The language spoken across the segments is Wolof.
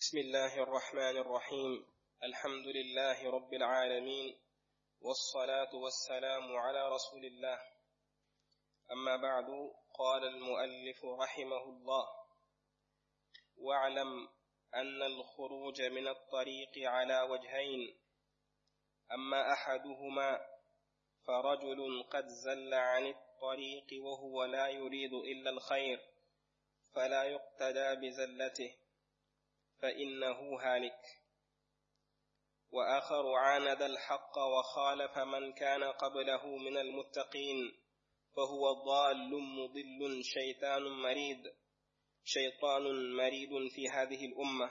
بسم الله الرحمن الرحيم الحمد لله رب العالمين والصلاة والسلام على رسول الله أما بعد قال المؤلف رحمه الله واعلم أن الخروج من الطريق على وجهين أما أحدهما فرجل قد زل عن الطريق وهو لا يريد إلا الخير فلا يقتدى بزلته فإنه هالك وآخر عاند الحق وخالف من كان قبله من المتقين فهو ضال مضل شيطان مريد شيطان مريد في هذه الأمة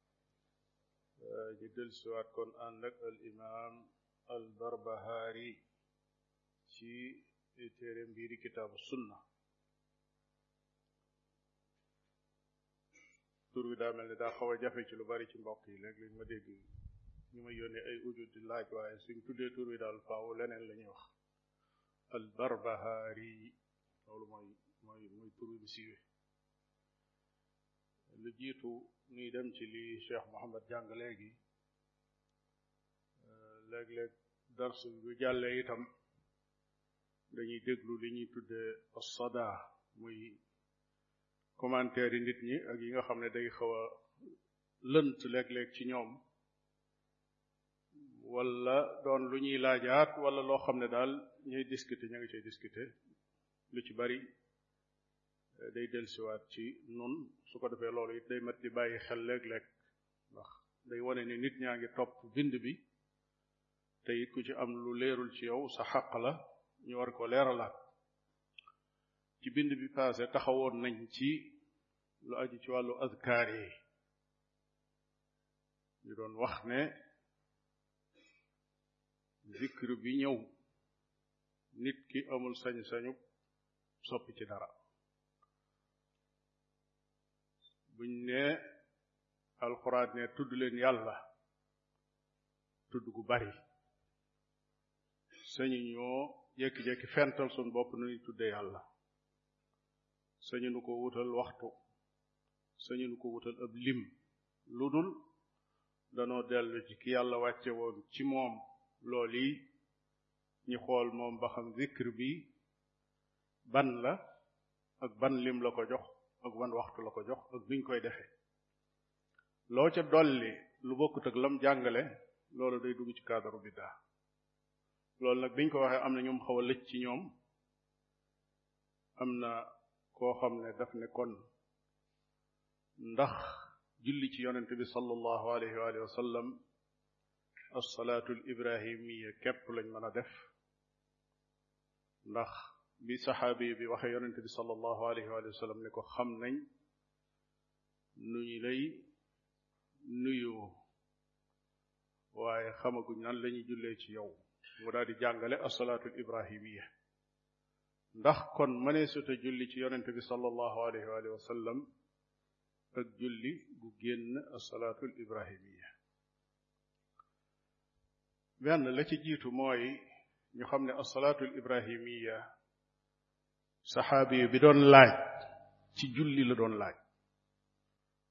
ñu del siwaat kon ànd ak al imam al barbahaari ci téere mbiiri kitaabu sunna tur bi daa mel ne daa xaw a jafe ci lu bari ci mbokk yi léegi lañ ma dégg ñu ma yónnee ay ujur di laaj waaye suñ tuddee tur bi daal faaw leneen la ñuy wax al barbahaari loolu mooy mooy mooy tur bi siiwee lu jiitu nuy dem ci li Cheikh Mohammed jàng léegi léeg-léeg dars bi bu jàllee itam dañuy déglu li ñuy tudde as-sada muy commentaire yi nit ñi ak yi nga xam ne day xaw a lënt léeg-léeg ci ñoom wala doon lu ñuy laajaat wala loo xam ne daal ñuy discuter ña ngi cay discuter lu ci bari eh, day dellusiwaat ci nun su ko defee loolu it day mat di bàyyi xel léeg-léeg ndax day wane ni nit ñaa ngi topp bind bi te it ku ci am lu leerul ci yow sa xaq la ñu war ko leeralaat ci bind bi passé taxawoon nañ ci lu aju ci wàllu azkaar yi ñu doon wax ne zikr bi ñëw nit ki amul sañ-sañu soppi ci dara buñ ne alxuraan ne tudd leen yàlla tudd gu bari sañu ñoo jékki-jékki fental suñ bopp nu ñuy tudde yàlla sañu nu ko wutal waxtu sañu nu ko wutal ab lim lu dul danoo dellu ci ki yàlla wàcce woon ci moom loolu yi ñu xool moom ba xam zikr bi ban la ak ban lim la ko jox ak ban waxtu la ko jox ak biñ koy defee loo ca dolli lu bokkut ak lam jàngale loolu day dugg ci cadre biddaa loolu nag biñ ko waxee am na ñoom xaw a lëj ci ñoom am na koo xam ne daf ne kon ndax julli ci yonent bi sallallahu alayhi wa sallam assalaatul ibrahimiya képp lañ mën a def ndax bi saxaabi bi waxee yonente bi sallallahu alayhi wa sallam ne ko xam nañ nu ñu lay nuyoo waaye xamaguñ nan la ñuy jullee ci yow mu daal di jàngale assalaatul ibrahimiya ndax kon mëneesuta julli ci yonente bi sallallahu alayhi wa sallam ak julli gu génn assalaatul ibrahimiya benn la ci jiitu mooy ñu xam ne assalaatul ibrahimiya saxaabi bi doon laaj ci julli la doon laaj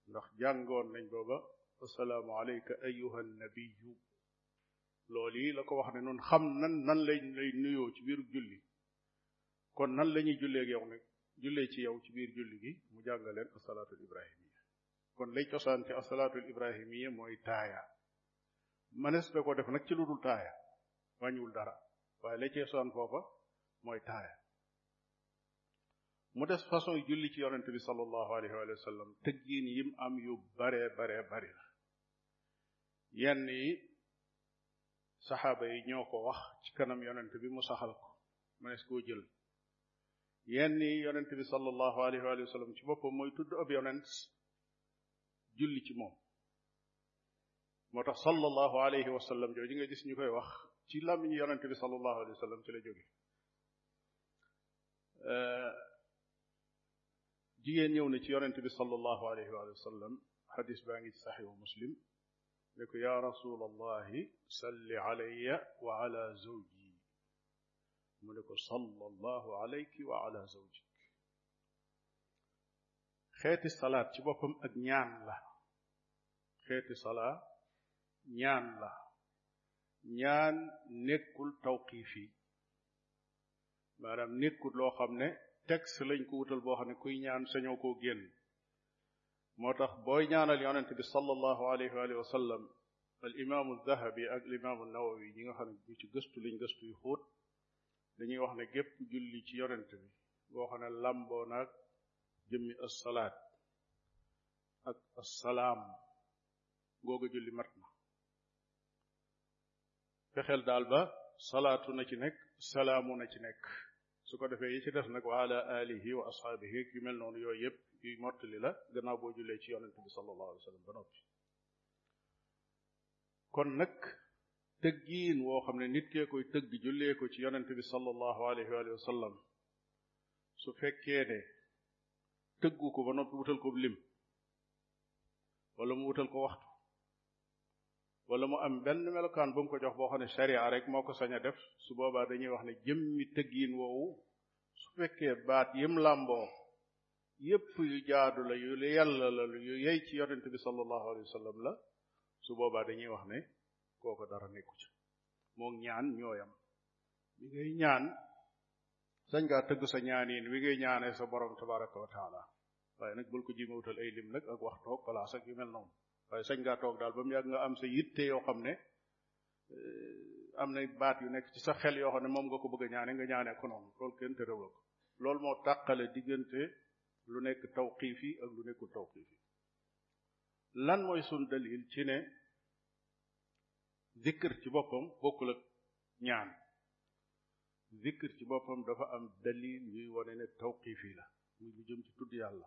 ndax jàngoon nañ booba assalaamu alayka ayuha nabiyu loolu yi la ko wax ne nun xam nan nan lay lay nuyoo ci biir julli kon nan la ñuy julleeg yow nag jullee ci yow ci biir julli gi mu jàngaleen assalaatul ibrahimiya kon lay cosaan ci asalaatul ibrahimiya mooy taaya manes da ko def nag ci lu dul taaya wàññiwul dara waaye lay cosaan foofa mooy taaya mu des façon julli ci yonent bi sallallahu alayhi wa sallam tëggiin yim am yu bare bare bari la yenn yi saxaaba yi ñoo ko wax ci kanam yonent bi mu saxal ko manes koo jël yenn yi yonent bi sallallahu alayhi wa sallam ci boppam mooy tudd ab yonent julli ci moom moo tax sallallahu alayhi wa sallam jooju nga gis ñu koy wax ci làmmiñu yonent bi sallallahu alayhi wa sallam ci la jóge euh, jigéen ñëw na ci yonent bi sallallahu alayhi wa sallam xadis baa ngi ci saxihu muslim ne ko yaa rasulallahi salli alayya wa ala zawji mu ne ko sallallahu alayki wa ala zawjik xeeti salaat ci boppam ak ñaan la xeeti salaa ñaan la ñaan nekkul tawqiifi maanaam nekkul loo xam ne texte lañ ko wutal boo xam ne kuy ñaan sañoo koo génn moo tax booy ñaanal yonent bi sallallahu alayhi wa alihi wa sallam al imaamu dahabi ak al imaamu nawawi ñi nga xam ne ñu ci gëstu liñ gëstu yu xóot dañuy wax ne gépp julli ci yonent bi boo xam ne làmboo naag jëmmi assalaat ak assalaam googa julli mat na fexeel daal ba salaatu na ci nekk salaamu na ci nekk su ko defee yi ci def nag wa ala alihi wa ashaabihi yu mel noonu yooyu yëpp yuy mottali la gannaaw boo jullee ci yonente bi sallallahu alayhi wa sallam ba noppi kon nag tëggiin woo xam ne nit kee koy tëgg jullee ko ci yonente bi sallallahu alayhi wa sallam su fekkee ne tëggu ko ba noppi wutal ko lim wala mu wutal ko waxtu wala mu am benn melokaan bu mu ko jox boo xam ne sharia rek moo ko sañ a def su boobaa dañuy wax ne jëmmi tëggiin woowu su fekkee baat yim làmboo yépp yu jaadu la yu yàlla la yu yey ci yonente bi sallallahu alayhi wa sallam la su boobaa dañuy wax ne kooko dara nekku ci moom ñaan ñooyam bi ngay ñaan sañ ngaa tëgg sa ñaaniin wi ngay ñaanee sa borom tabaraka wa taala waaye nag bul ko jima wutal ay lim nag ak waxtoog place ak yu mel noonu waaye sañ ngaa toog daal ba mu yàgg nga am sa yitte yoo xam ne eh, am na baat yu nekk ci sa xel yoo xam ne moom nga ko bëgg a ñaane nga ñaane ko noonu loolu kenn terewul la ko loolu moo tàqale diggante lu nekk tawqiif yi ak lu nekkul tawqiif yi lan mooy sun dalil ci ne zikr ci boppam bokkul ak ñaan zikr ci boppam dafa am dalil yuy wane ne tawqiif yi la muy lu jëm ci tudd yàlla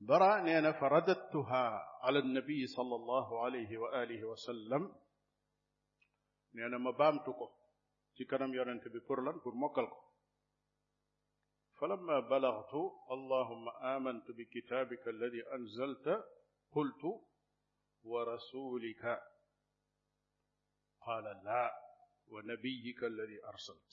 برا نينا فرددتها على النبي صلى الله عليه وآله وسلم نينا ما بامتكو ci kanam yonent bi pour فلما بلغت اللهم آمنت بكتابك الذي أنزلت قلت ورسولك قال لا ونبيك الذي أرسلت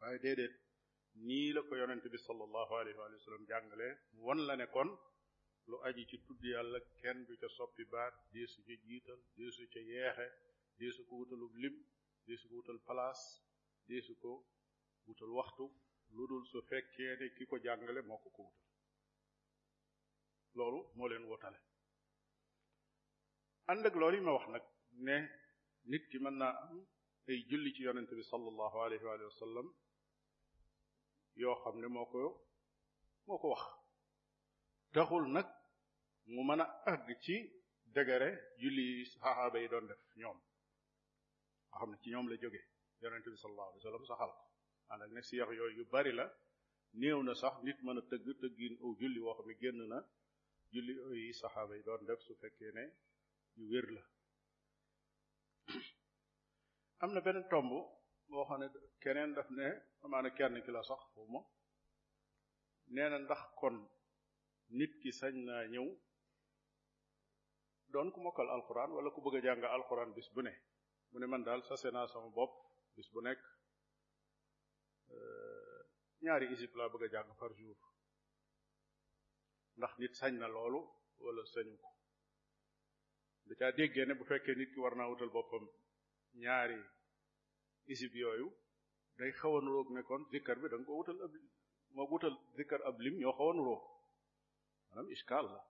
waaye déedéet nii la ko yonent bi sallallahu alayhi wa sallam jàngale won la ne kon lu aji ci tudd yàlla kenn du ca soppi baat deesu ca jiital deesu ca yeexe deesu ko wutalub lim deesu ko wutal place deesu ko wutal waxtu lu dul su fekkee ne ki ko jàngale moo ko ko wutal loolu moo leen wotale ànd ak loolu yi ma wax nag ne nit ki mën naa am ay julli ci yonente bi sallallahu alayhi wa sallam yoo xam ne moo ko moo ko wax taxul nag mu mën a àgg ci dëgëre julli yi saxaaba yi doon def ñoom nga xam ne ci ñoom la jóge yonente bi sallallahu alayhi wa sallam saxal ko ànd ak ne siyax yooyu yu bari la néew na sax nit mën a tëgg tëggin aw julli woo xam ne génn na julli yi saxaaba yi doon def su fekkee ne yu wér la am na benn tomb boo xam ne keneen daf ne amaana kenn ki la sax xuma nee na ndax kon nit ki sañ naa ñëw doon ku mokkal alxuraan wala ku bëgg a jàng alxuraan bis bu ne mu ne man daal sase naa sama bopp bis bu nekk euh, ñaari isib laa bëgg a jàng par jour ndax nit sañ na loolu wala sañu ko da caa déggee ne bu fekkee nit ki war naa wutal boppam ñaari isib yooyu day xaw a nuroog ne kon zikkar bi da nga ko wutal ab moo wutal zikkar ab lim ñoo xaw a nuroo maanaam iskaal la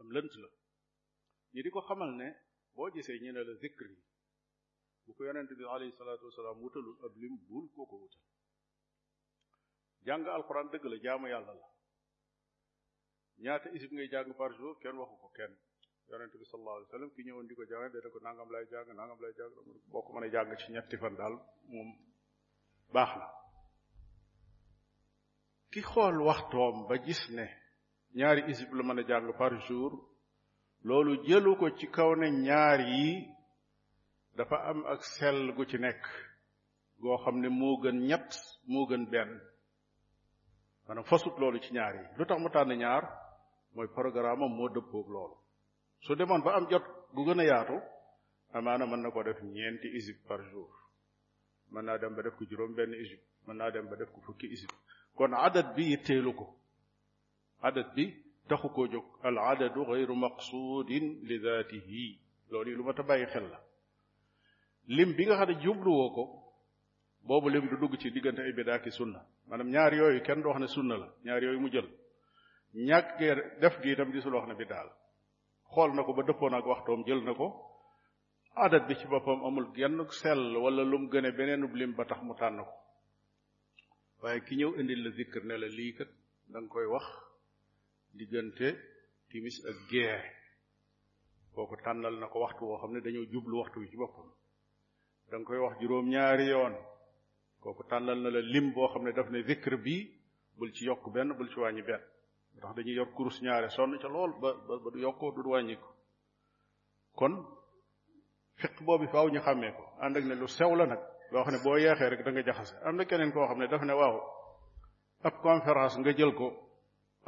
am lënt la ñi di ko xamal ne boo gisee ñu ne la zikr yi bu ko yonente bi alayhi salaatu wasalaam wutalul ab lim bul koo ko wutal jàng alxuraan dëgg la jaamu yàlla la ñaata isib ngay jàng par jour kenn waxu ko kenn yonente bi sallallahu alayhi wa sallam ki ñëwoon di ko jàng dana ko nangam lay jàng nangam lay jàng boo ko mën a jàng ci ñetti fan daal moom baax na ki xool waxtoom ba gis ne ñaari isib la mën a jàng par jour loolu jëlu ko ci kaw ne ñaar yi dafa am ak sell gu ci nekk goo xam ne moo gën ñett moo gën benn maanaam fasut loolu ci ñaar yi lu tax mu tànn ñaar mooy programme am moo dëppoog loolu su demoon ba am jot gu gën a yaatu amaana mën na ko def ñeenti isib par jour mën naa dem ba def ko juróom benn isib mën naa dem ba def ko fukki isib kon adat bi yitteelu ko adat bi taxu koo jóg al adadu gayru maqsuudin li daatihi loolu yi lu ma ta bàyyi xel la lim bi nga xam ne jubluwoo ko boobu lim du dugg ci diggante ay bidaa ki sunna maanaam ñaar yooyu kenn du wax ne sunna la ñaar yooyu mu jël ñàkk gee def gi itam gisul wax ne bidaa la xool na ko ba dëppoon ak waxtoom jël na ko adat bi ci boppam amul genn sell wala lum gën a beneen lim ba tax mu tànn ko waaye ki ñëw indil la zikr ne la lii kat da nga koy wax diggante timis ak gee kooku tànnal na ko waxtu woo xam ne dañoo jublu waxtu wi ci boppam da koy wax juróom-ñaari yoon kooku tànnal na la lim boo xam ne daf ne zikr bi bul ci yokk benn bul ci wàññi benn ndax dañuy yor kurus ñaare sonn ca lool ba ba du yokkoo du wàññi ko kon fiq boobu faaw ñu xàmmee ko ànd ak ne lu sew la nag loo xam ne boo yeexee rek da nga jaxase am na keneen koo xam ne daf ne waaw ab conférence nga jël ko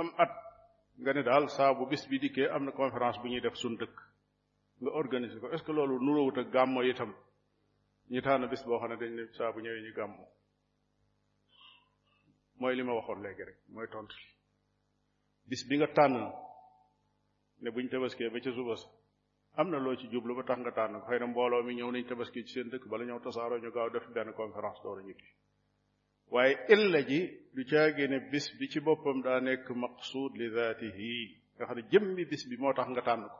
am at nga ne daal saa bu bis bi dikkee am na conférence bu ñuy def suñ dëkk nga organiser ko est ce que loolu nuróowut ak gàmmo itam ñu taana bis boo xam ne dañ ne saa bu ñëwee ñu gàmmo mooy li ma waxoon léegi rek mooy tontu bis bi nga tànn ne buñ tabaskee ba ca suba sa am na loo ci jublu ba tax nga tànn ko xëy na mbooloo mi ñëw nañ tabaski ci seen dëkk bala ñëw tasaaroo ñu gaaw def benn conférence door a ñibbi waaye illa ji du caagee ne bis bi ci boppam daa nekk maqsuud li zaatihi nga xam ne jëmmi bis bi moo tax nga tànn ko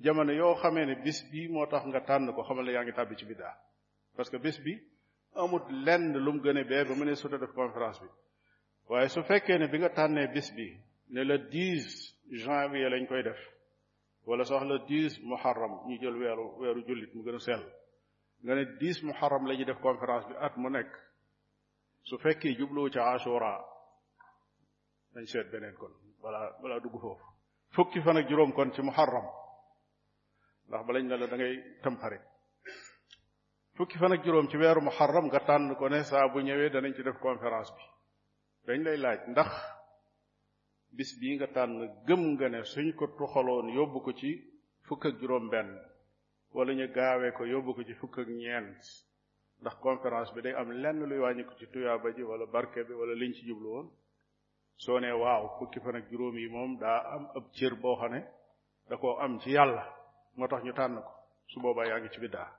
jamono yoo xamee ne bis bi moo tax nga tànn ko xamal ne yaa ngi tàbbi ci biddaa parce que bis bi amut lenn lu mu gën a bee ba mu ne suta def conférence bi waaye su fekkee ne bi nga tànnee bis bi ne le 10 janvier lañ koy def wala sax le 10 muharram ñu jël weeru weeru jullit mu gën a sell nga ne dix muharram la ñuy def conférence bi at mu nekk su fekkee jubluwu ca ashura nañ seet beneen kon balaa balaa dugg foofu fukki fan ak juróom kon ci muharram ndax balañ ne la da ngay tamxarit fukki fan ak juróom ci weeru muharram nga tànn ko ne saa bu ñëwee danañ ci def conférence bi dañ lay laaj ndax bis bii nga tànn gëm nga ne suñ ko tuxaloon yóbbu ko ci fukk ak juróom benn wala ñu gaawee ko yóbbu ko ci fukk ak ñeent ndax conférence bi day am lenn luy wàññi ko ci tuyaaba ji wala barke bi wala liñ ci jublu woon soo nee waaw fukki fan ak juróom yi moom daa am ab cër boo xam ne da koo am ci yàlla moo tax ñu tànn ko su boobaa yaa ngi ci biddaa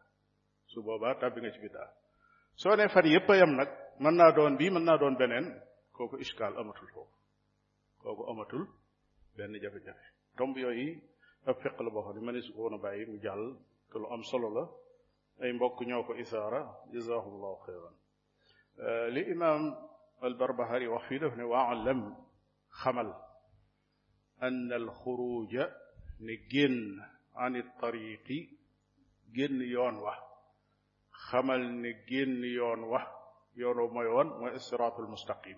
su boobaa tàbbi nga ci biddaa soo nee fan yépp a yem nag mën naa doon bii mën naa doon beneen kooku iskaal amatul foofu kooku amatul benn jafe-jafe tomb yooyu ab fiq la boo xam ne mënees su ko woon a bàyyi mu jàll te lu am solo la ay mbokk ñoo ko isaara jazaahumullahu xeyran euh, li imaam albarbahari wax fii daf ne waalam xamal an alxuruja ne génn an tariqi génn yoon wa xamal ne génn yoon wa yoon wa mooy woon mooy siraatul mustaqim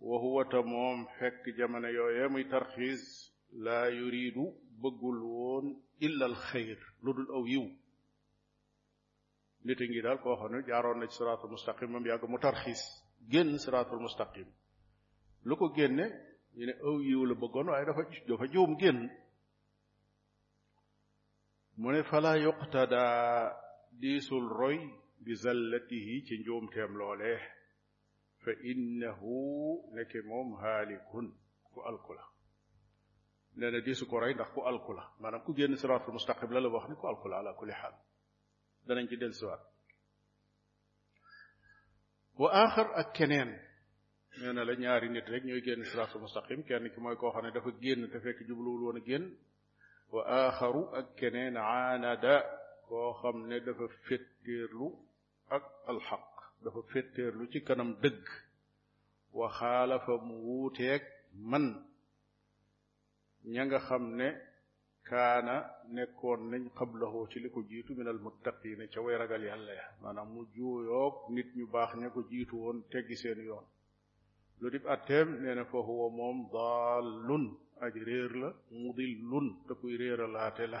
wa huwa ta moom fekk jamono yooyee muy tarxiis laa yuriidu bëggul woon illa al xayr lu dul aw yiw nit a ngi daal koo xam ne jaaroon na ci siraatul mustaqim moom yàgg mu tarxiis génn siraatul mustaqim lu ko génne ñu ne aw yiw la bëggoon waaye dafa dafa juum génn mu ne fala yuqtada diisul roy bi zallatihi ci njuumteem loolee fa innahu nekke moom haalikun ku alku la nee na diisu ko rey ndax ku alku la maanaam ku génn siraatul mustaqim la la wax ni ku alku la ala kulli xaal danañ ci dellusiwaat wa aaxar ak keneen nee na la ñaari nit rek ñooy génn siraatul mustaqim kenn ki mooy koo xam ne dafa génn te fekk jubluwul woon a génn wa aaxaru ak keneen aanada koo xam ne dafa fetteerlu ak alxaq dafa féttéerlu ci kanam dëgg wa xaalafa mu wuuteeg man ña nga xam ne kaana nekkoon nañ xablahu ci li ko jiitu min al muttaqiina ca way ragal yàlla ya maanaam mu juuyoog nit ñu baax ña ko jiitu woon teggi seen yoon lu dib atteem nee na fa huwa moom daallun aj réer la mudillun te kuy réeralaate la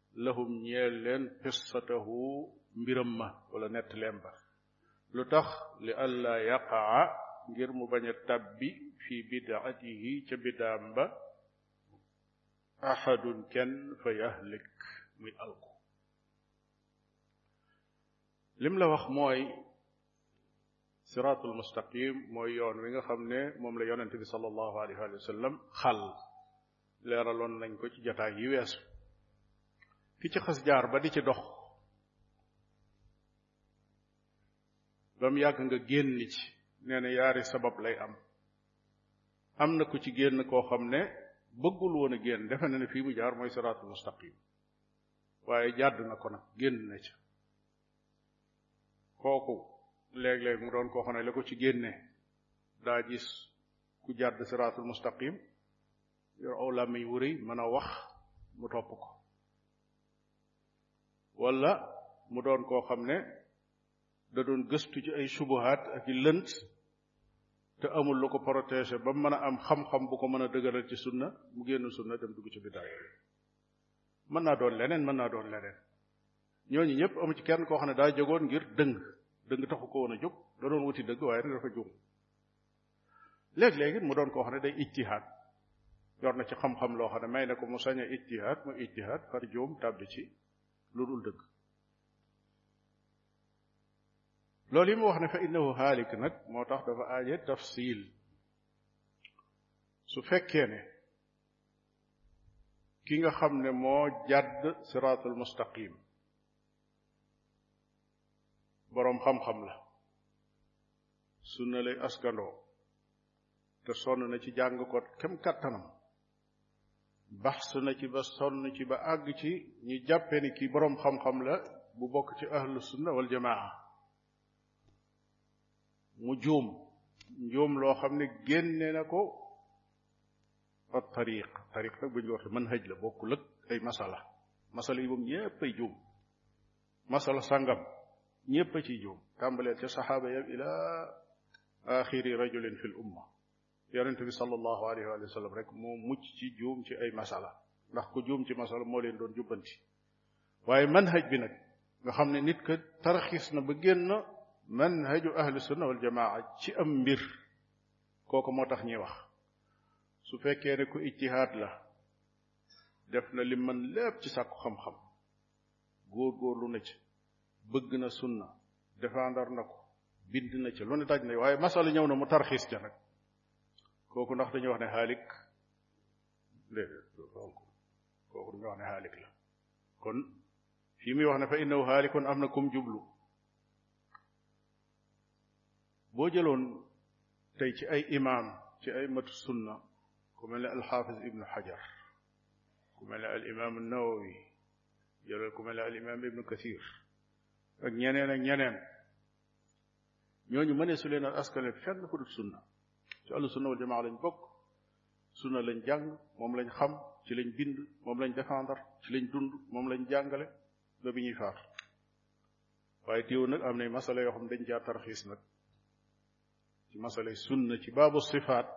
lahum ñeel leen qissatahu mbiram ma wala nettaleem ba lu tax li alla yaqaa ngir mu bañ a tabbi fi bidaatihi ca bidaam ba ahadun kenn fa yahlik muy alku lim la wax mooy siraatul mustaqim mooy yoon wi nga xam ne moom la yonente bi sallallahu alayhi wa sallam xal leeraloon nañ ko ci jataay yi weesu ki ci xas jaar ba di ci dox ba mu yàgg nga génn ci nee na yaari sabab lay am am na ku ci génn koo xam ne bëggul woon a génn defe na ne fii mu jaar mooy siraatul mustaqim waaye jàdd na ko nag génn na ci kooku léeg-léeg mu doon koo xam ne la ko ci génne daa gis ku jàdd siraatul mustaqim yor aw làmmiñ wu rëy mën a wax mu topp ko wala mu doon koo xam ne da doon gëstu ci ay subuhaat ak i lënt te amul lu ko protéger ba mën a am xam-xam bu ko mën a dëgëral ci sunna mu génn sunna dem dugg ci biddaa mën naa doon leneen mën naa doon leneen ñooñu ñëpp amu ci kenn koo xam ne daa jógoon ngir dëng dëng taxu ko woon a jóg da doon wuti dëgg waaye nag dafa juum léeg-léeg it mu doon koo xam ne day ijtihaad yor na ci xam-xam loo xam ne may na ko mu sañ a ijtihaad mu ijtihaad far juum tàbbi ci lu dul dëgg loolu yi mu wax ne fa innahu haalik nag moo tax dafa aaje tafsil su fekkee ne ki nga xam ne moo jàdd siraatul mustaqim boroom xam-xam la sunna lay askandoo te sonn na ci jàng ko kem kàttanam baxs na ci ba sonn ci ba àgg ci ñu jàppe ni ki boroom xam-xam la bu bokk ci ahlu sunna wal jamaa mu juum njuum loo xam ne génne na ko ak tariq tariq nag bu ñu waxee manhaj la bokkul ak ay masala masala yi moom ñépp ay juum masala sàngam ñépp a ciy juum tàmbaleel ca saxaaba ya ila axiri rajulin fil umma yonente bi sallallahu alayhi wa sallam rek moo mucc ci juum ci ay masala ndax ku juum ci masala moo leen doon jubbanti waaye manhaj bi nag nga xam ne nit ka tarxis na ba génn manhaju ahlu sunna wal jamaa ci am mbir kooku moo tax ñuy wax su fekkee ne ku ijtihaad la def na li man lépp ci sàkku xam-xam góor-góorlu na ci bëgg na sunna défendre na ko bind na ci lu ne daj na waaye masala ñëw na mu tarxiis ca nag kooku ndax dañuy wax ne xaalik déedéet kooku kooku dañuy wax ne xaalik la kon fii muy wax ne fa innahu xaalikun am na kum jublu boo jëloon tey ci ay imaam ci ay matu sunna ku mel ne alxaafis ibnu xajar ku mel ne al imam nawawi jëlal ku mel ne al imam ibnu kathir ak ñeneen ak ñeneen ñooñu mënee su leen al askane fenn ku dul sunna ci àllu sunna wal jamaa lañ bokk sunna lañ jàng moom lañ xam ci lañ bind moom lañ défendre ci lañ dund moom lañ jàngale ba bi ñuy faatu waaye téew nag am na masala yoo xam dañ jaar tarxiis nag ci masalay sunna ci baabu sifaat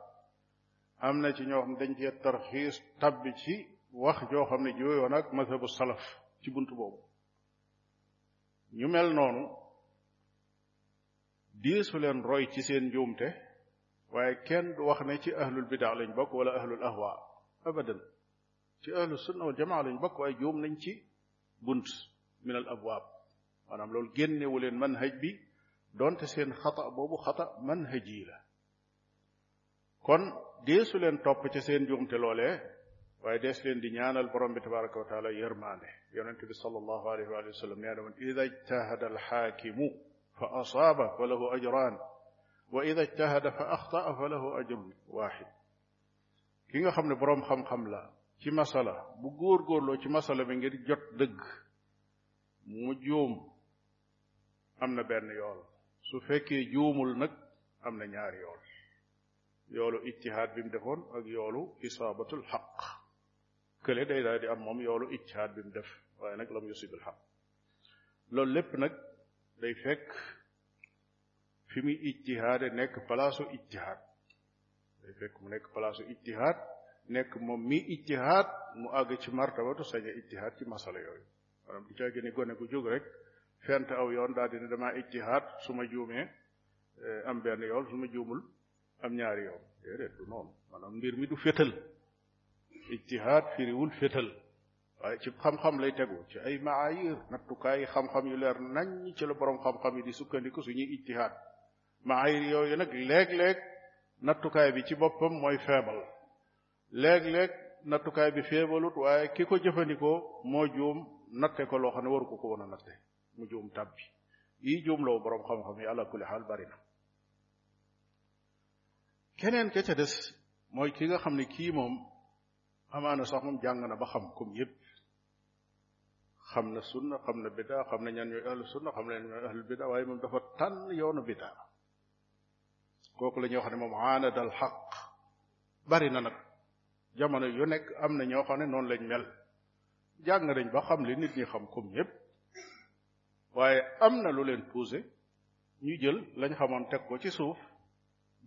am na ci ñoo xam dañ cee tarxiis tabbi ci wax joo xam ne jooyoo nag mazhabu salaf ci bunt boobu ñu mel noonu diisu leen roy ci seen njuumte waaye kenn du wax ne ci ahlul bidaa lañ bokk wala ahlul ahwa abadan ci ahlu sunna wal jamaa lañ bokk waaye juum nañ ci bunt min al abwaab maanaam loolu génnewu leen manhaj bi donte seen xata boobu xata manhaj yi la kon deesu leen topp ca seen juumte loolee waaye dees leen di ñaanal borom bi tabaraka wa taala yërmaande yonent bi sallallahu alayhi wa sallam nee na woon ida ijtahada alxaakimu fa asaaba fa lahu ajraan wa ida ijtahada fa axtaa fa lahu ajrun waaxid ki nga xam ne boroom xam-xam la ci masala bu góor-góorloo ci masala bi ngir jot dëgg mu juum am na benn yool su fekkee juumul nag am na ñaari yool yoolu ijtihaad bi mu defoon ak yoolu isaabatul xaq kële day daal di am moom yoolu ijtihaad bi mu def waaye nag lam yusibul xaq loolu lépp nag day fekk fi muy ijtihaade nekk palaasu ijtihaad day fekk mu nekk palaasu ijtihaad nekk moom mi ijtihaad mu àgg ci martabatu sañ a ijtihaad ci masala yooyu maanaam du caagi ne gone gu jóg rek fent aw yoon daal di ne damaa ijtihaad su ma juumee eh, am benn yoon su ma juumul am ñaari yoon déedéet du noonu maanaam mbir mi du fétal ijtihaad firiwul fétal waaye ci xam-xam lay tegu ci ay maayir nattukaay yi xam-xam yu leer nañ ci la borom xam-xam yi di sukkandiku suñuy ijtihaad maayir yooyu nag léeg-léeg nattukaay bi ci boppam mooy feebal léeg-léeg nattukaay bi feebalut waaye ki ko jëfandikoo moo juum natte ko loo xam ne waru ko ko woon a natte mu juum tàbbi yi juum loo boroom xam-xam yi ala kulli xaal bari na keneen ka ca des mooy ki nga xam ne kii moom amaana sax moom jàng na ba xam comme yépp xam na sunna xam na bidaa xam na ñan ñooy ahlu sunna xam na ñan ñooy ahlu bidaa waaye moom dafa tànn yoonu bidaa kooku la ñuy wax ne moom aanadal xaq bari na nag jamono yu nekk am na ñoo xam ne noonu lañ mel jàng nañ ba xam li nit ñi xam comme ñëpp waaye am na lu leen poussé ñu jël lañ xamoon teg ko ci suuf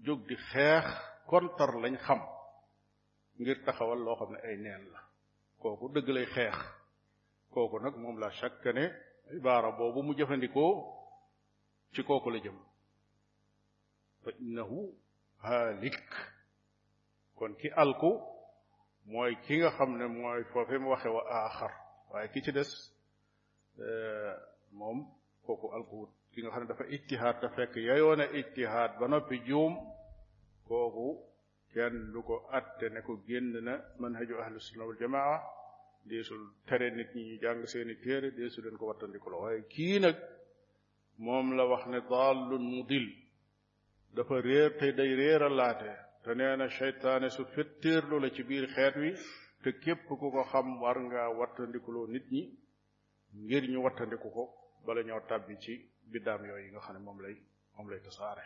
jóg di xeex kontar lañ xam ngir taxawal loo xam ne ay neen la kooku dëgg lay xeex kooku nag moom la chaque ne ibaara boobu mu jëfandikoo ci kooku la jëm fa innahu haalik kon ki alku mooy ki nga xam ne mooy foofe mu waxe wa aaxar waaye ki ci des eh, moom kooku alkuwut ki nga xam ne dafa ijtihaad te fekk yayoon a ijtihaad ba noppi juum kooku kenn du ko atte ne ko génn na manhaju ahlu sunna wal jamaa deesul tere nit ñi ñu jàng seeni téere deesu leen ko wattandiku la waaye kii nag moom la wax ne dallun mudil dafa réer te day réeralaate te nee na seytaane su fetteerlu la ci biir xeet wi te képp ku ko xam war nga wattandikuloo nit ñi ngir ñu wattandiku ko bala ñoo tàbbi ci biddaam yooyu yi nga xam ne moom lay moom lay tasaare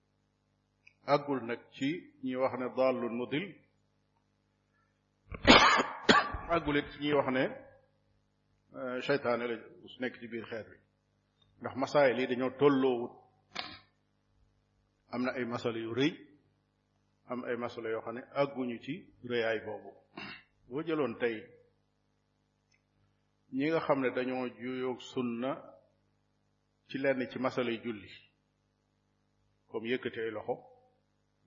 àggul nag ci ñi wax ne dallun mudil àggul it ci ñi wax ne euh, seytaane la su nekk ci biir xeet bi ndax masaayil yi dañoo tolloowut am na ay masala yu rëy am ay masala yoo xam ne àgguñu ci rëyaay boobu boo jëloon tey ñi nga xam ne dañoo juyoog sunna ci lenn ci masala yu julli comme yëkkati ay loxo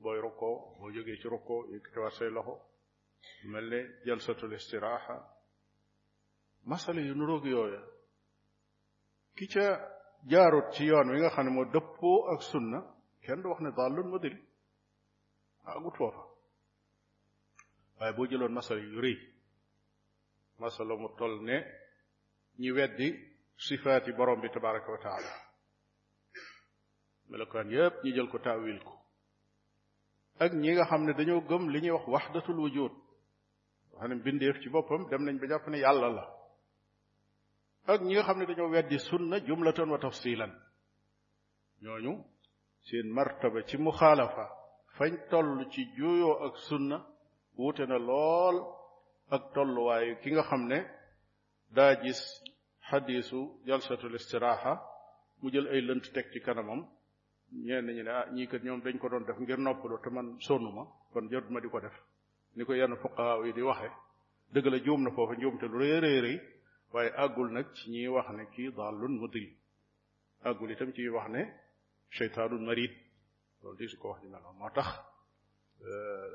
booy rukkoo boo jógee ci rukkoo yëkkatiwaat say loxo mel ne jalsatul istiraaxa masala yu nuróog yooya ki ca jaarut ci yoon wi nga xam ne moo dëppoo ak sunna kenn du wax ne dallun mudil agut foofa waaye boo jëloon masala yu rëy masala mu toll ne ñi weddi sifaati borom bi tabaraka wa taala melokaan yépp ñu jël ko taawil ko ak ñi nga xam ne dañoo gëm li ñuy wax waxdatul wujud wax ne mbindeef ci boppam dem nañ ba jàpp ne yàlla la ak ñi nga xam ne dañoo weddi sunna jumlatan wa tafsilan ñooñu seen martaba ci muxaalafa fañ toll ci juuyoo ak sunna wuute na lool ak tolluwaayu ki nga xam ne daa gis xadiisu jalsatul istiraaxa mu jël ay lënt teg ci kanamam ñenn ñi ne ah ñii kat ñoom dañ ko doon def ngir noppalu te man sonn ma kon jot ma di ko def ni ko yenn fuqahaa yi di waxe dëgg la juum na foofa njuum te lu rëy rëy rëy waaye àggul nag ci ñiy wax ne kii daalun mudil àggul itam ci wax ne cheytaanun marid loolu di su ko wax di mel moo tax euh,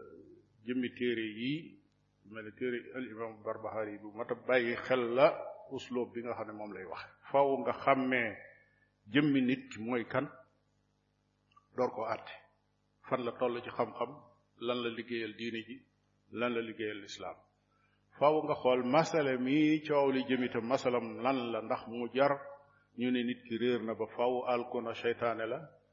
jëmmi téere yi mel ne téere al imam Barbahari yi bu mat a bàyyi xel la usloob bi nga xam ne moom lay wax faw nga xàmmee jëmmi nit ki mooy kan door ko àtte fan la toll ci xam-xam lan la liggéeyal diine ji lan la liggéeyal lislaam faaw nga xool masala mi coow li jëm itam masalam lan la ndax mu jar ñu ne nit ki réer na ba faaw alku na seytaane la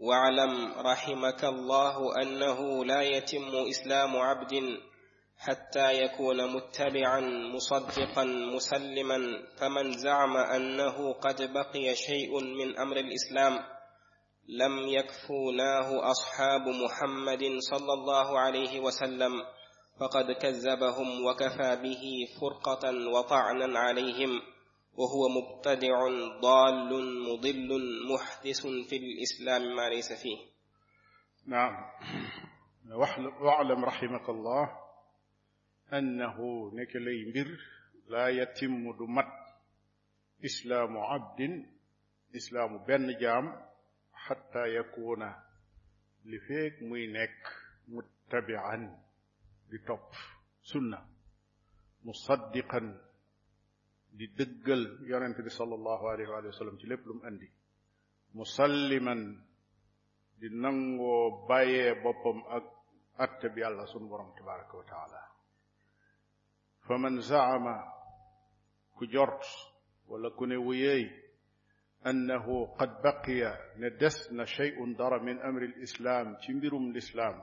واعلم رحمك الله انه لا يتم اسلام عبد حتى يكون متبعا مصدقا مسلما فمن زعم انه قد بقي شيء من امر الاسلام لم يكفوناه اصحاب محمد صلى الله عليه وسلم فقد كذبهم وكفى به فرقه وطعنا عليهم وهو مبتدع ضال مضل محدث في الاسلام ما ليس فيه نعم واعلم رحمك الله أنه نكلي مبر لا يتم دمت إسلام عبد إسلام بن جام حتى يكون لفيك مينك متبعا لطب سنة مصدقا di dëggal yonent bi sallallahu alayhi wa sallam ci lépp lu mu andi musalliman di nangoo bàyyee boppam ak atte bi yàlla sunu borom tabaraka wa taala fa man zaama ku jort wala ku ne wuyeey annahu qad baqiya ne des na shay'un dara min amri lislaam ci mbirum lislaam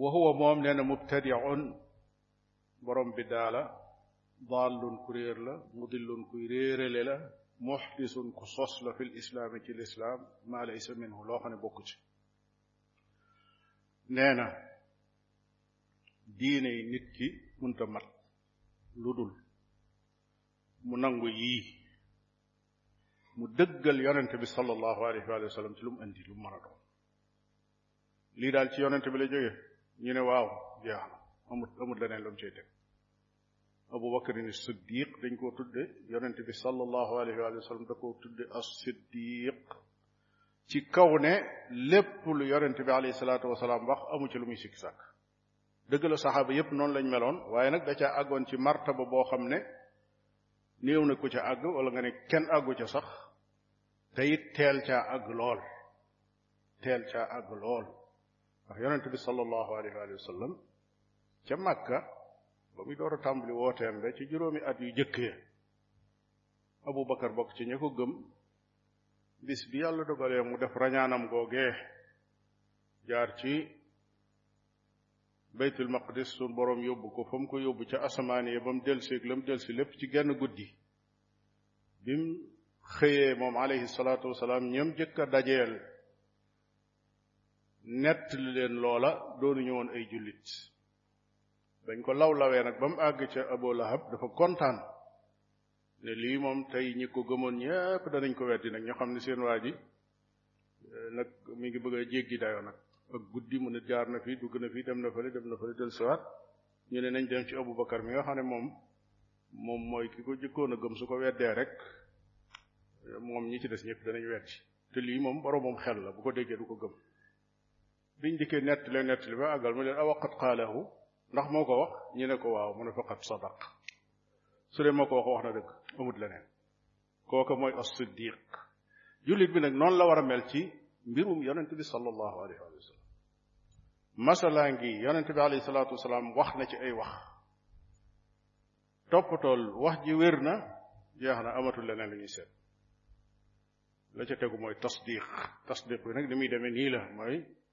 wa huwa moom nee na mubtadiun borom bi daala dallun ku réer la mudillun kuy réerale la muxdisun ku sos la fi lislaami ci lislaam maa laysa minhu loo xam ne bokku ci nee na diine yi nit ki munta mat lu dul mu nangu yii mu dëggal yonente bi sallallahu alayhi wa sallam ci lu mu indi lu mu mën a doon lii daal ci yonent bi la jóge ñu ne waaw jeex na amut amut leneen lu mu cay teg abu bakarin siddiq dañ koo tudde yonent bi sallallahu alayhi wa sallam da koo tudde as siddiq ci kaw ne lépp lu yonent bi alayhi salaatu wasalaam wax amu ci lu muy sikki sàkk dëgg la saxaaba yépp noonu lañ meloon waaye nag da caa àggoon ci martaba boo xam ne néew na ku ca àgg wala nga ne kenn àggu ca sax te it teel caa àgg lool teel caa àgg lool ndax yonente bi sallallahu alayhi wa sallam ca Makka ba muy door a tàmbali wooteem ba ci juróomi at yu jëkk ya Abu Bakar bokk ci ña ko gëm bis bi yàlla dogalee mu def rañaanam googee jaar ci baytul maqdis sun borom yóbbu ko fa mu ko yóbbu ca asamaan yi ba mu delseeg la mu delsi lépp ci genn guddi bim xëyee moom alayhi salaatu wasalaam ñoom jëkk a dajeel nett li leen loola doonu ñëwoon ay jullit dañ ko law lawee nag ba mu àgg ca Abu Lahab dafa kontaan ne lii moom tey ñi ko gëmoon ñépp danañ ko weddi nag ñoo xam ne seen waa ji eh, nag mi ngi bëgg a jéggi dayoo nag ak guddi mu ne jaar na fi dugg na fi dem na fële dem na fële del siwaat ñu ne nañ dem ci Abubakar mi nga xam ne moom moom mooy ki ko jëkkoon a gëm su ko weddee rek eh, moom ñi ci des ñëpp danañ weddi te lii moom borom moom xel la bu ko déggee du ko gëm biñ dikkee nett leen nett li ba àggal mu leen awaqat xaalahu ndax moo ko wax ñu ne ko waaw mu ne faqat sadaq su dee moo ko wax wax na dëgg amut leneen kooka mooy as siddiq jullit bi nag noonu la war a mel ci mbirum yonent bi sallallahu alayhi wa sallam masalaa ngi yonent bi alayhi salaatu wasalaam wax na ci ay wax toppatool wax ji wér na jeex na amatul leneen la ñuy seet la ca tegu mooy tasdiq tasdiq bi nag ni muy demee nii la mooy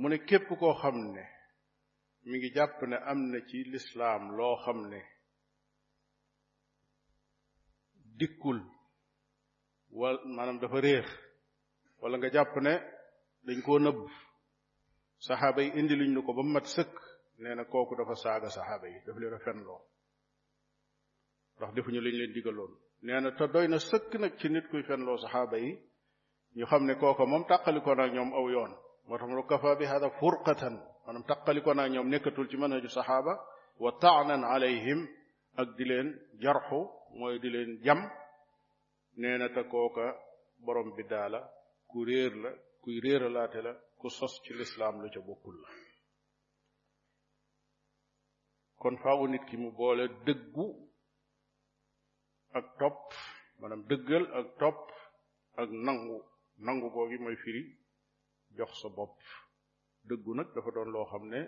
mu ne képp koo xam ne mi ngi jàpp ne am na ci lislaam loo xam ne dikkul wal maanaam dafa réer wala nga jàpp ne dañ koo nëbb saxaaba yi indi luñ nu ko ba mat sëkk nee na kooku dafa saaga saxaaba yi daf leen a fenloo ndax defuñu liñ leen digaloon nee na te doy na sëkk nag ci nit kuy fenloo saxaaba yi ñu xam ne kooka moom tàqalikoo naa ñoom aw yoon moo tax lu kafa bi hada furqatan maanaam tàqalikoo naa ñoom nekkatul ci manhaju saxaaba wa taanan alayhim ak di leen jarxu mooy di leen jam nee na te kooka borom bi daala ku réer la kuy réeralaate la ku sos ci lislaam lu ca bokkul la kon faaw nit ki mu boole dëggu ak topp maanaam dëggal ak topp ak nangu nangu googi mooy firi jox sa bopp dëggu nag dafa doon loo xam ne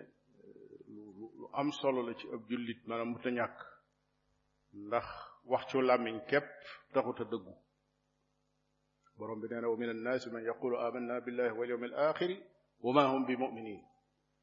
lu lu am solo la ci ab jullit maanaam mu ta ñàkk ndax wax ci làmmiñ képp taxut a dëggu borom bi nee na wa min annaasi man yaqulu amanna billahi wal yawmil axiri wa ma hum bi muminin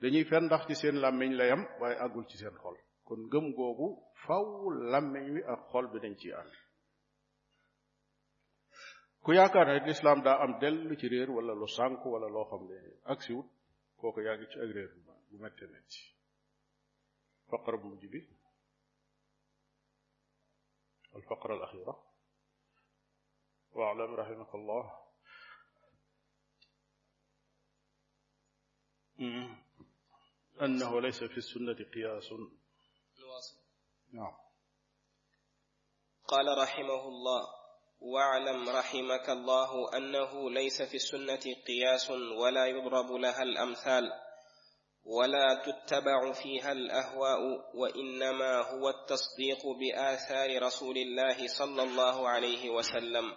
dañuy fen ndax ci seen làmmiñ la yam waaye àggul ci seen xol kon ngëm googu faw làmmiñ wi ak xol bi dañ ciy ànd ku yaakaar ne lislaam daa am dellu ci réer wala lu sànk wala loo xam ne ak siwut kooku yaa ngi ci ak réer bu mette metti faqar bu mujj bi al faqar al axira waalam rahimaka allah أنه ليس في السنة قياس الواصل نعم قال رحمه الله واعلم رحمك الله أنه ليس في السنة قياس ولا يضرب لها الأمثال ولا تتبع فيها الاهواء وانما هو التصديق باثار رسول الله صلى الله عليه وسلم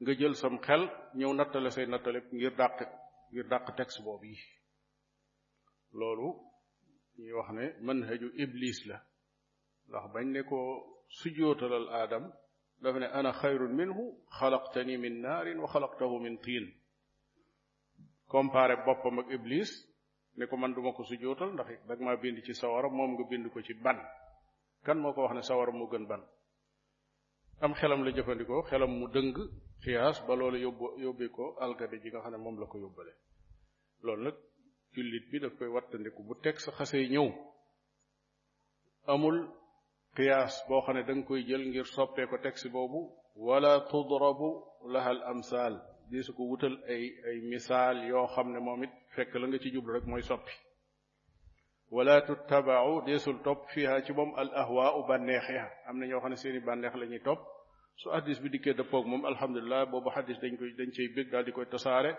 nga jël sam xel ñëw nattale say nattale ngir dàq ngir dàq texte boobu yi loolu ñuy wax ne manhaju iblis la ndax bañ ne ko sujootalal aadam dafa ne ana xayrun minhu xalaqtani min naarin wa xalaqtahu min tiin comparé boppam ak iblis ne ko man duma ko sujootal ndax dag maa bind ci sawara moom nga bind ko ci ban kan moo ko wax ne sawara moo gën ban am xelam la jëfandikoo xelam mu dëng xiyaas ba loolu yóbbu yóbbi ko algade ji nga xam ne moom la ko yóbbale loolu nag jullit bi daf koy wattandiku bu teg sa xasee ñëw amul qiyaas boo xam ne da nga koy jël ngir soppee ko texte boobu wala tudrabu laha al amsal di su ko wutal ay ay misaal yoo xam ne moom it fekk la nga ci jublu rek mooy soppi wala tuttabau deesul topp fiha ci moom al ahwaau bànneex ya am na ñoo xam ne seeni bànneex la ñuy topp su hadis bi dikkee dëppoog moom alhamdulilah boobu hadis dañ koy dañ cay bég daal di koy tasaare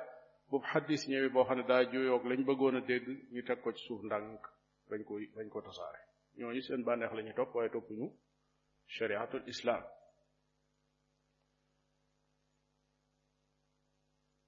boobu hadis ñëwee boo xam ne daa juyoog lañ bëggoon a dégg ñu teg ko ci suuf ndànk bañ koy bañ ko tasaare ñooñu seen bànneex la ñuy topp waaye toppuñu shariatul islam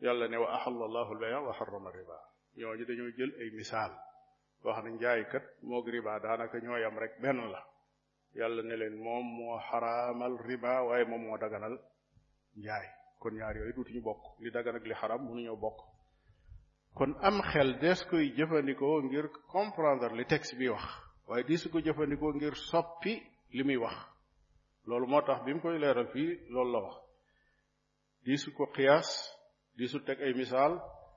yàlla ne wa ahalla allahu albaya wa harrama riba ñooñu dañoo jël ay misaal wax ne njaaykat moog riba daanaka ñooyam rek benn la yàlla ne leen moom moo xaraamal riba waaye moom moo daganal njaay kon ñaar yooyu duutuñu bokk li dagan ak li xaraam mënuñoo bokk kon am xel dees koy jëfandikoo ngir comprendre li texte bi wax waaye di su ko jëfandikoo ngir soppi li muy wax loolu moo tax bi mu koy leeral fii loolu la wax di su ko xiyaas di su teg ay misaal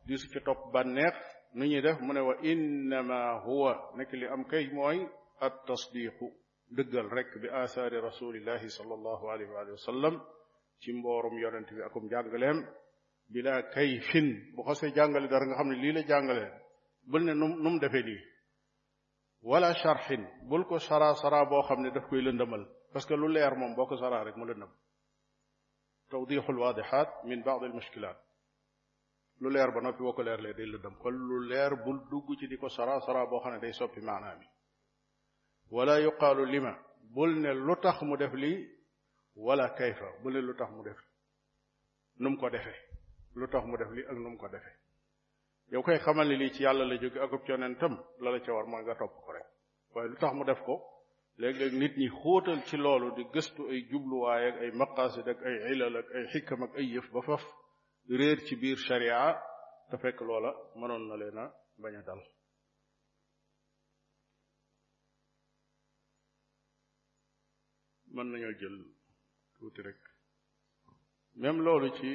di su ci topp bànneex nu ñuy def mu ne wa innama huwa nekk li am kay mooy at tasdiqu dëggal rek bi asaari rasulillahi sallallahu alayhi wa sallam ci mboorum yonent bi akum jàngaleem bila kay fin bu xasee jàngale dara nga xam ne lii la jàngale bul ne num nu mu defee nii wala sharxin bul ko sara sara boo xam ne daf koy lëndëmal parce que lu leer moom boo ko sara rek mu lëndëm tawdixul waadixaat min baad al mushkilaat lu leer ba noppi boo ko leer lee day lëndëm kon lu leer bul dugg ci di ko sara sara boo xam ne day soppi maanaa mi wala yuqaalu lima bul ne lu tax mu def lii wala kayfa bul ne lu tax mu def nu mu ko defee lu tax mu def lii ak nu mu ko defee yow koy xamal ne lii ci yàlla la jóge akub yonentam la la ca war mooy nga topp ko rek waaye lu tax mu def ko léeg-léeg nit ñi xóotal ci loolu di gëstu ay jubluwaay ak ay maqasid ak ay ilal ak ay xikam ak ay yëf ba faf réer ci biir sharia te fekk loola mënoon na leen a bañ a dal mën nañoo jël tuuti rek même loolu ci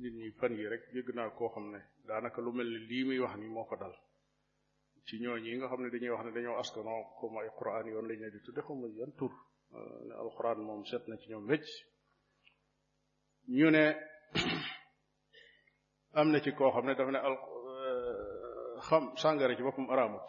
nit ñi fan yi rek dégg naa koo xam ne daanaka lu mel ni lii muy wax ni moo ko dal ci ñooñu yi nga xam ne dañuy wax ne dañoo askanoo comme ay quran yoon lañ ne di tudde xaw ma yan tur euh, ne alquran moom set na ci ñoom wecc ñu ne am na ci koo xam ne dafa ne al euh, xam sàngara ci boppam araamut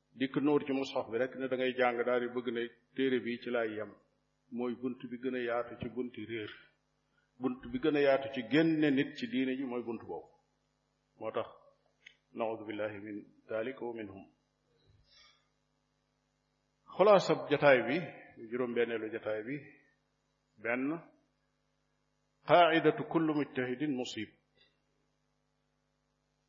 dikk nuur ci mushaf bi rek ne da ngay jàng daal di bëgg ne téere bi ci laay yem mooy bunt bi gën a yaatu ci bunti réer bunt bi gën a yaatu ci génne nit ci diine ji mooy bunt boobu moo tax naudu billahi min dalika wa minhum xulaasab jataay bi juróom-benneelu jataay bi benn qaaidatu kullu mujtahidin musib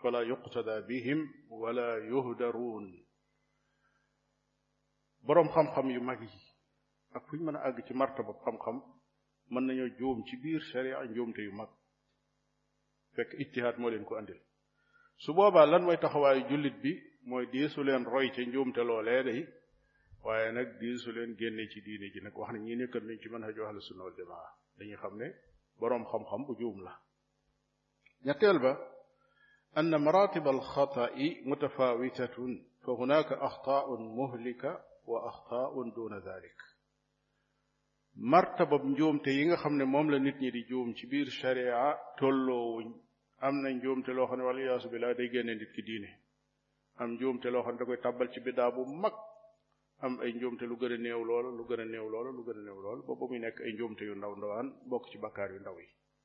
fala yuqtada bihim wala yuhdaruun boroom xam-xam yu mag yi ak fu ñu mën a àgg ci martaba xam-xam mën nañoo juum ci biir sharia njuumte yu mag fekk ijtihaad moo leen ko andil su boobaa lan mooy taxawaayu jullit bi mooy diisu leen roy ca njuumte loolee day waaye nag diisu leen génne ci diine ji nag wax na ñi nekkat nañ ci mën a jox la sunna wal jamaa dañuy xam ne boroom xam-xam bu juum la ñetteel ba ann maratib alxatai mutafawitatun fa hunaka axtaaun muhlika wa axtaaun duna dalik martabab njuumte yi nga xam ne moom la nit ñi di juum ci biir sharia tolloowuñ am na njuumte loo xam ne wala yaasu billah day génne nit ki diine am njuumte loo xam ne da koy tàbbal ci biddaa bu mag am ay njuumte lu gën a néew loola lu gën a néew loola lu gën a néew loola ba ba muy nekk ay njuumte yu ndaw ndawaan bokk ci bakkaar yu ndaw yi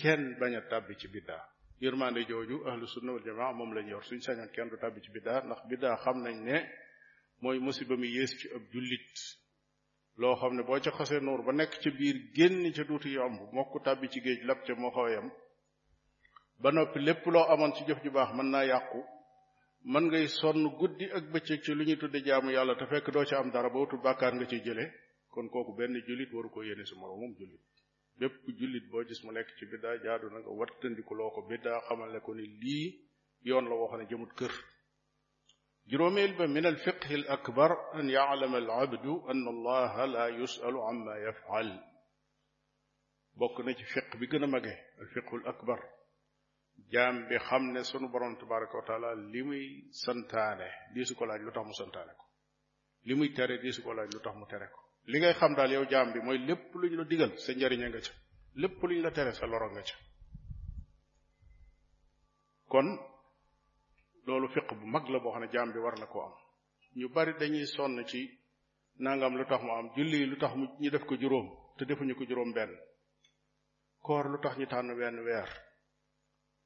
kenn bañ a tàbbi ci biddaa yërmande jooju ahlu sunna wal jamaa moom lañ yor suñ sañoon kenn du tàbbi ci biddaa ndax biddaa xam nañ ne mooy musiba mi yées ci ab jullit loo xam ne boo ca xasee nuur ba nekk ca biir génn ca duuti yomb mokk tàbbi ci géej lab ca moxooyam ba noppi lépp loo amoon ci jëf ju baax mën naa yàqu mën ngay sonn guddi ak bëccëg ci lu ñu tudde jaamu yàlla te fekk doo ca am dara ba wutul bàkkaar nga ci jële kon kooku benn jullit waru ko yéene si moroomum jullit bépp jullit boo gis mu nekk ci biddaa jaadu na nga wattandiku loo ko biddaa xamal ne ko ni lii yoon la waxoon ne jëmut kër juróomeel ba min alfiqhi al akbar an yaalama al abdu an allaha la yusalu amma yafal bokk na ci fiq bi gën a mage alfiqhu al akbar jaam bi xam ne sunu borom tabaraka wa taala li muy santaane di su ko laaj lu tax mu santaane ko li muy tere di su ko laaj lu tax mu tere ko li ngay xam daal yow jaam bi mooy lépp lu ñu la digal sa njariñ nga ca lépp lu ñu la tere sa loro nga ca kon loolu fiq bu mag la boo xam ne jaam bi war na koo am ñu bari dañuy sonn ci nangam lu tax mu am julli lu tax mu ñu def ko juróom te defuñu ko juróom benn koor lu tax ñu tànn wenn weer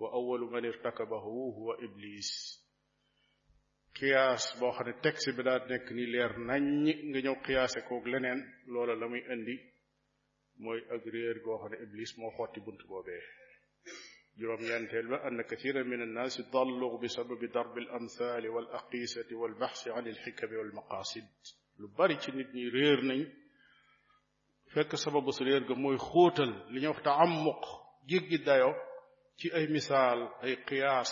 wa awalu man irtakabahu huwa iblis qiyaas boo xam ne texte bi daa nekk ni leer nañ nga ñëw qiyaase koog leneen loola la muy indi mooy ak réer goo xam ne iblis moo xotti bunt boobee juróom-ñeenteel ba ann kathira min annaasi dallu bi sababi darbi al amthali wal aqisati wal baxsi an al xikami wal maqasid lu bari ci nit ñi réer nañ fekk sababu su réer ga mooy xóotal li ñuy wax te am muq jéggi dayo ci ay misaal ay qiyaas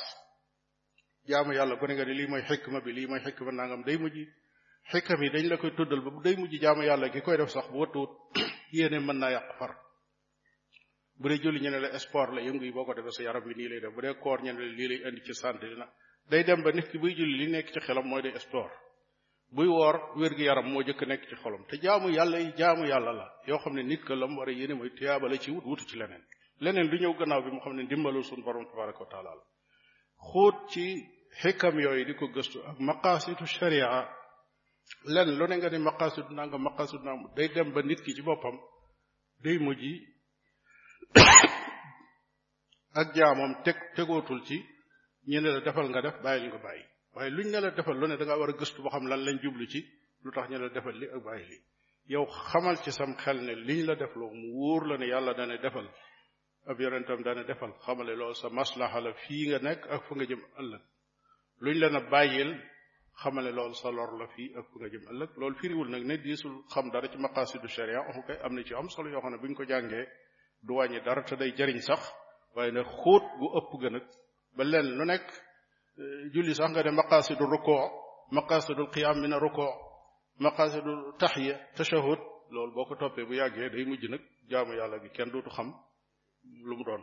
jaamu yàlla ku ne nga ne lii mooy xikma bi lii mooy xikma nangam day mujj xikam yi dañ la koy tuddal ba day mujj jaamu yàlla gi koy def sax bu wëttuwut yéene mën naa yàq far bu dee julli ñu ne la sport la yëngu yi boo ko defee sa yaram bi nii lay def bu dee koor ñu ne la lii lay indi ci santé dina day dem ba nit ki buy julli li nekk ci xelam mooy day sport buy woor wér gi yaram moo jëkk nekk ci xolam te jaamu yàlla yi jaamu yàlla la yoo xam ne nit ka lam war a yéene mooy tuyaaba la ci wut wutu ci leneen leneen lu ñëw gannaaw bi mu xam ne ndimbalul suñu borom tabaraka wa taala la xóot ci xikam yooyu di ko gëstu ak maqaasidu sharia lenn lu ne nga ni maqaasidu nangam maqaasidu nangam day dem ba nit ki ci boppam day mujj ak jaamoom teg tegootul ci ñu ne la defal nga def bàyyil nga bàyyi waaye luñ ne la defal lu ne da nga war a gëstu ba xam lan lañ jublu ci lu tax ñu la defal li ak bàyyi li yow xamal ci sam xel ne liñ la def loo mu wóor la ne yàlla dana defal ab yonentam dana defal xamale loolu sa maslaha la fii nga nekk ak fa nga jëm ëllëg luñ leen a bàyyil xamal ne loolu sa lor la fii ak fu nga jëm ëllëg loolu firiwul nag ne diisul xam dara ci maqaasidu sharia oxu kay am na ci am solo yoo xam ne buñ ko jàngee du wàññi dara te day jariñ sax waaye nag xóot gu ëpp ga nag ba leen lu nekk eh, julli sax nga ne maqaasidu rukoo maqaasidu qiyaam min a rukoo maqaasidu taxiya tashahud loolu boo ko toppee bu yàggee day mujj nag jaamu yàlla gi kenn dootu xam lu mu doon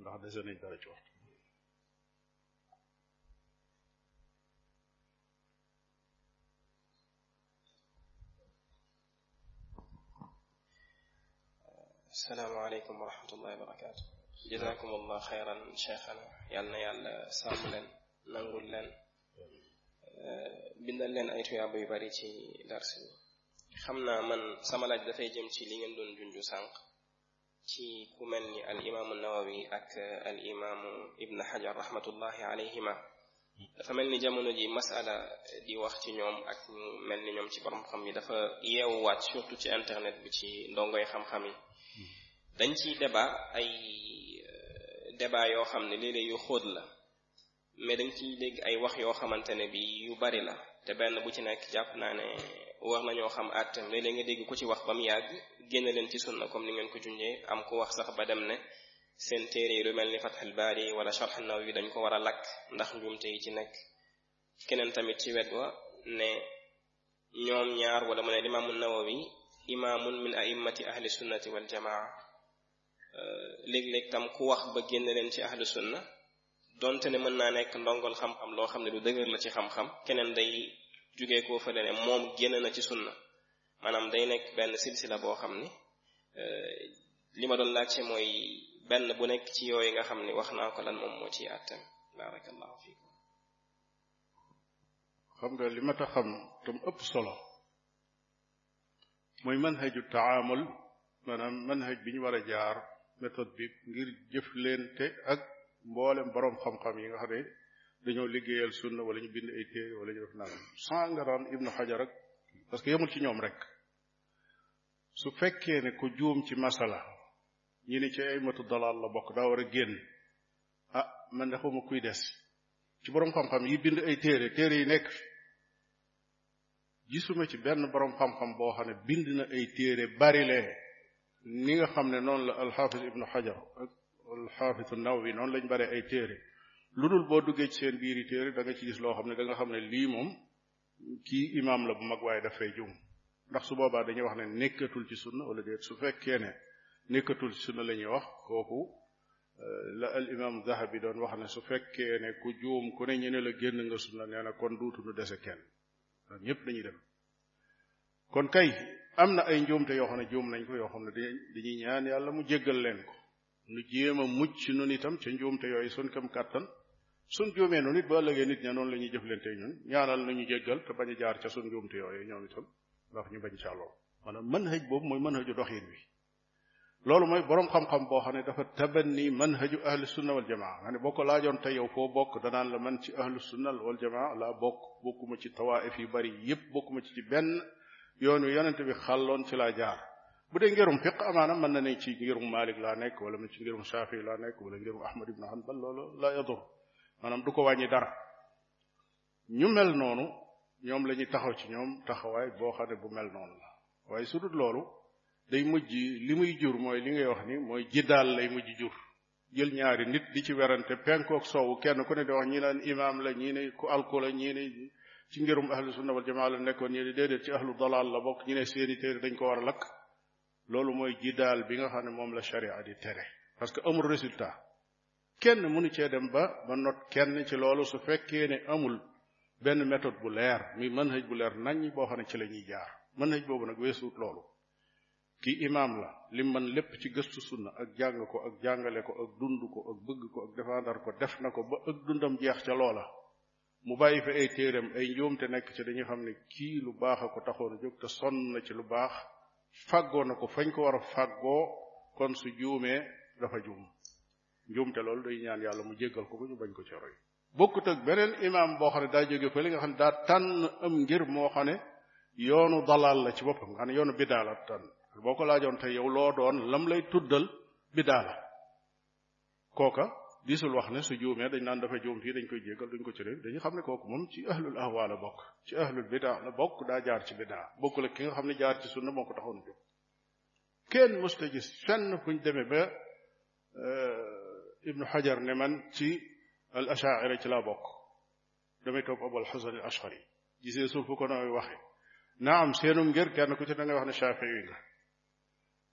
ndax dese nañ dara ci waxtu salaamaaleykum wa rahmatullahi wa barakaatu jazakum allah xayran cheikhana yàlla na yàlla sàmm leen nangul leen bindal leen ay tuyaaba yu bari ci dars bi xam naa man sama laaj dafay jëm ci li ngeen doon junju sànq ci ku mel ni al imaamu nawawi ak al imaamu ibn xajar rahmatullahi alayhima dafa mel ni jamono ji masala di wax ci ñoom ak ñu mel ni ñoom ci borom xam yi dafa yeewuwaat surtout ci internet bi ci ndongoy xam-xam yi hmm. dañ ciy débat ay euh, débat yoo xam ne léeg-léeg yu xóot la mais dañ ciy dégg ay wax yoo xamante ne bi yu bari la te benn bu ci nekk jàpp naa ne war nañoo xam àttam léeg-léeg nga dégg ku ci wax ba mu yàgg génn leen ci sunna comme ni ngeen ko junjee am ku wax sax ba dem ne seen téere lu mel ni Fathul Baari wala Sharh Nawawi dañ ko war a lakk ndax njuumte yi ci nekk keneen tamit ci wet wa ne ñoom ñaar wala mu ne Imaamu Nawawi imaamun min a'immati ahli sunnati wal jamaa euh, léeg-léeg tam ku wax ba génn leen ci ahlu sunna donte ne mën naa nekk ndongol xam-xam loo xam ne lu dëgër la ci xam-xam keneen day jugee koo fële ne moom génn na ci sunna maanaam day nekk benn silsila boo xam ni euh, li ma doon laajte mooy benn bu nekk ci yooyu nga xam ni wax naa ko lan moom moo ciy àttam barakallahu fiikum xam nga li ma ta xam tam ëpp solo mooy manhaju taamul maanaam manhaj bi ñu war a jaar méthode bi ngir jëflente ak mboolem boroom xam-xam yi nga xam ne dañoo liggéeyal sunna wala ñu bind ay téere wala ñu def nangam sans nga daan ibnu xajar ak parce que yemul ci ñoom rek su fekkee ne ku juum ci masala ñi ni ci ay matu dalal la bokk daa war a génn ah man de xawma kuy des ci boroom xam-xam yi bind ay téere téere yi nekk fi gisuma ci benn boroom xam-xam boo xam ne bind na ay téere bari leen ni nga xam ne noonu la alxaafis ibnu xajar ak alxaafis nawawi noonu lañ bare ay téere lu dul boo duggee ci seen biiri téere da nga ci gis loo xam ne da nga xam ne lii moom kii imaam la bu mag waaye dafay juum ndax su boobaa dañuy wax ne nekkatul ci sunna wala déet su fekkee ne nekkatul ci sunna la ñuy wax kooku la al imam dahabi doon wax ne su fekkee ne ku juum ku ne ñu ne la génn nga sunna nee na kon duutu nu dese kenn ndax ñëpp dañuy dem kon kay am na ay njuumte yoo xam ne juum nañ ko yoo xam ne dañuy ñaan yàlla mu jéggal leen ko nu jéem a mucc nun itam ca njuumte yooyu sun kam kàttan sun juumee nu nit ba ëllëgee nit ña noonu la ñuy jëflante ñun ñaanal nañu jéggal te bañ a jaar ca sun njuumte yooyu ñoom itam ndax ñu bañ caaloo maanaam mën hëj boobu mooy mën hëju doxin bi loolu mooy boroom xam-xam boo xam ne dafa tabanni manhaju ahlu sunna wal jamaa nga ne boo ko laajoon tey yow foo bokk danaan la man ci ahlu sunna wal jamaa laa bokk bokkuma ci tawaif yu bari yépp bokkuma ci ci benn yoonu yonent bi xàlloon ci laa jaar bu dee ngirum fiq amaana mën na ne ci ngirum Malik laa nekk wala mu ci ngirum Shafi laa nekk wala ngirum Ahmad ibn Hanbal loolu la yadur maanaam du ko wàññi dara ñu mel noonu ñoom la ñuy taxaw ci ñoom taxawaay boo xam ne bu mel noonu la waaye su dul loolu day mujj li muy jur mooy li ngay wax ni mooy jiddaal lay mujj jur jël ñaari nit di ci werante penkook soowu kenn ku ne di wax ñi naan imaam la ñii ne ku alku la ñii ne ci ngirum ahlu sunna wal jamaa la nekkoon ñii ne déedéet ci ahlu dalaal la bokk ñi ne seeni téere dañ ko war a lakk loolu mooy jiddaal bi nga xam ne moom la sharia di tere parce que amul résultat kenn mënu cee dem ba ba not kenn ci loolu su fekkee ne amul benn méthode bu leer muy manhaj bu leer nañ boo xam ne ci la ñuy jaar manhaj boobu nag weesuut loolu kii imaam la li man lépp ci gëstu sunna ak jàng ko ak jàngale ko ak dund ko ak bëgg ko ak défendre ko def na ko ba ak dundam jeex ca loola mu bàyyi fi ay téeram ay njuumte nekk ci dañuy xam ne kii lu baax a ko taxoon jóg te sonn na ci lu baax fàggoo na ko fañ ko war a fàggoo kon su juumee dafa juum njuumte loolu day ñaan yàlla mu jéggal ko ko ñu bañ ko ci roy bokkut ak beneen imaam boo xam ne daa jóge fa li nga xam ne daa tànn am ngir moo xam ne yoonu dalaal la ci boppam nga xam ne yoonu bidaa la tànn boo ko laajoon te yow loo doon lam lay tuddal bidaa la kooka diisul wax ne su juumee dañ naan dafa juum fii dañ koy jéggal duñ ko ci réew dañu xam ne kooku moom ci ahlul ahwa la bokk ci ahlul bidaa la bokk daa jaar ci bidaa bokkul ak ki nga xam ne jaar ci sunna moo ko taxoon jóg kenn mësta gis fenn fuñ demee ba ibnu xajar ne man ci al ashaira ci laa bokk damay topp abul xasan al ashari gisee suuf ko nooy waxe naam seenum ngir kenn ku ci da ngay wax ne shafii nga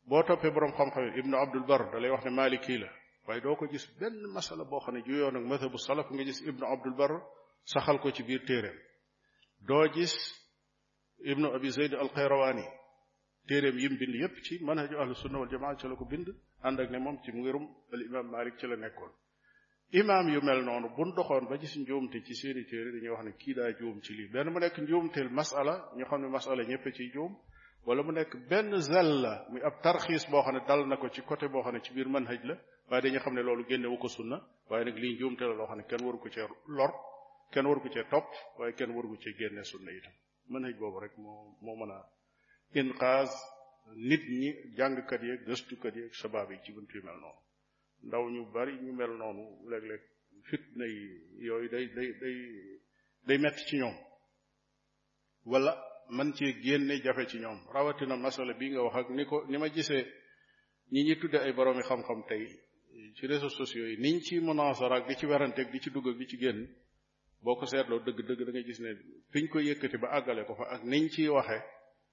boo toppee boroom xam-xam yi ibnu abdul bar da lay wax ne maliki la waaye doo ko gis benn masala boo xam ne juyoon ak madhabu salaf nga gis ibnu abdul bar saxal ko ci biir téeréem doo gis ibnu abi zayd al qayrawaani téeréem yim bind yépp ci manhaju ahlu sunna wal jamaa ci la ko bind ànd ak ne moom ci ngirum al imam malik ci la nekkoon imaam yu mel noonu buñ doxoon ba gis njuumte ci seeni téere dañuy wax ne kii daa juum ci lii benn mu nekk njuumteel masala ñu xam ne masala ñëpp ciy juum wala mu nekk benn zalla muy ab tarxiis boo xam ne dal na ko ci côté boo xam ne ci biir manhaj la waaye dañu xam ne loolu génne wu ko sunna waaye nag lii njuumte la loo xam ne kenn waru ko cee lor kenn waru ko cee topp waaye kenn waru ko cee génne sunna itam manhaj boobu rek moo moo mën a inqaaz nit ñi jàngkat yeeg gëstukat yeeg shabaab yi ci buntu yu mel noonu ndaw ñu bari ñu mel noonu léeg-léeg fitna yi yooyu day day day day metti ci ñoom wala man ci génne jafe ci ñoom rawatina masala bi nga wax ak ni ko ni ma gisee ñi ñi tudde ay boroomi xam-xam tey ci réseaux sociaux yi niñ ci munaasara ak di ci werante ak di ci dugg ak di ci génn boo ko seetloo dëgg-dëgg da ngay gis ne fiñ ko yëkkati ba àggale ko fa ak niñ ciy waxe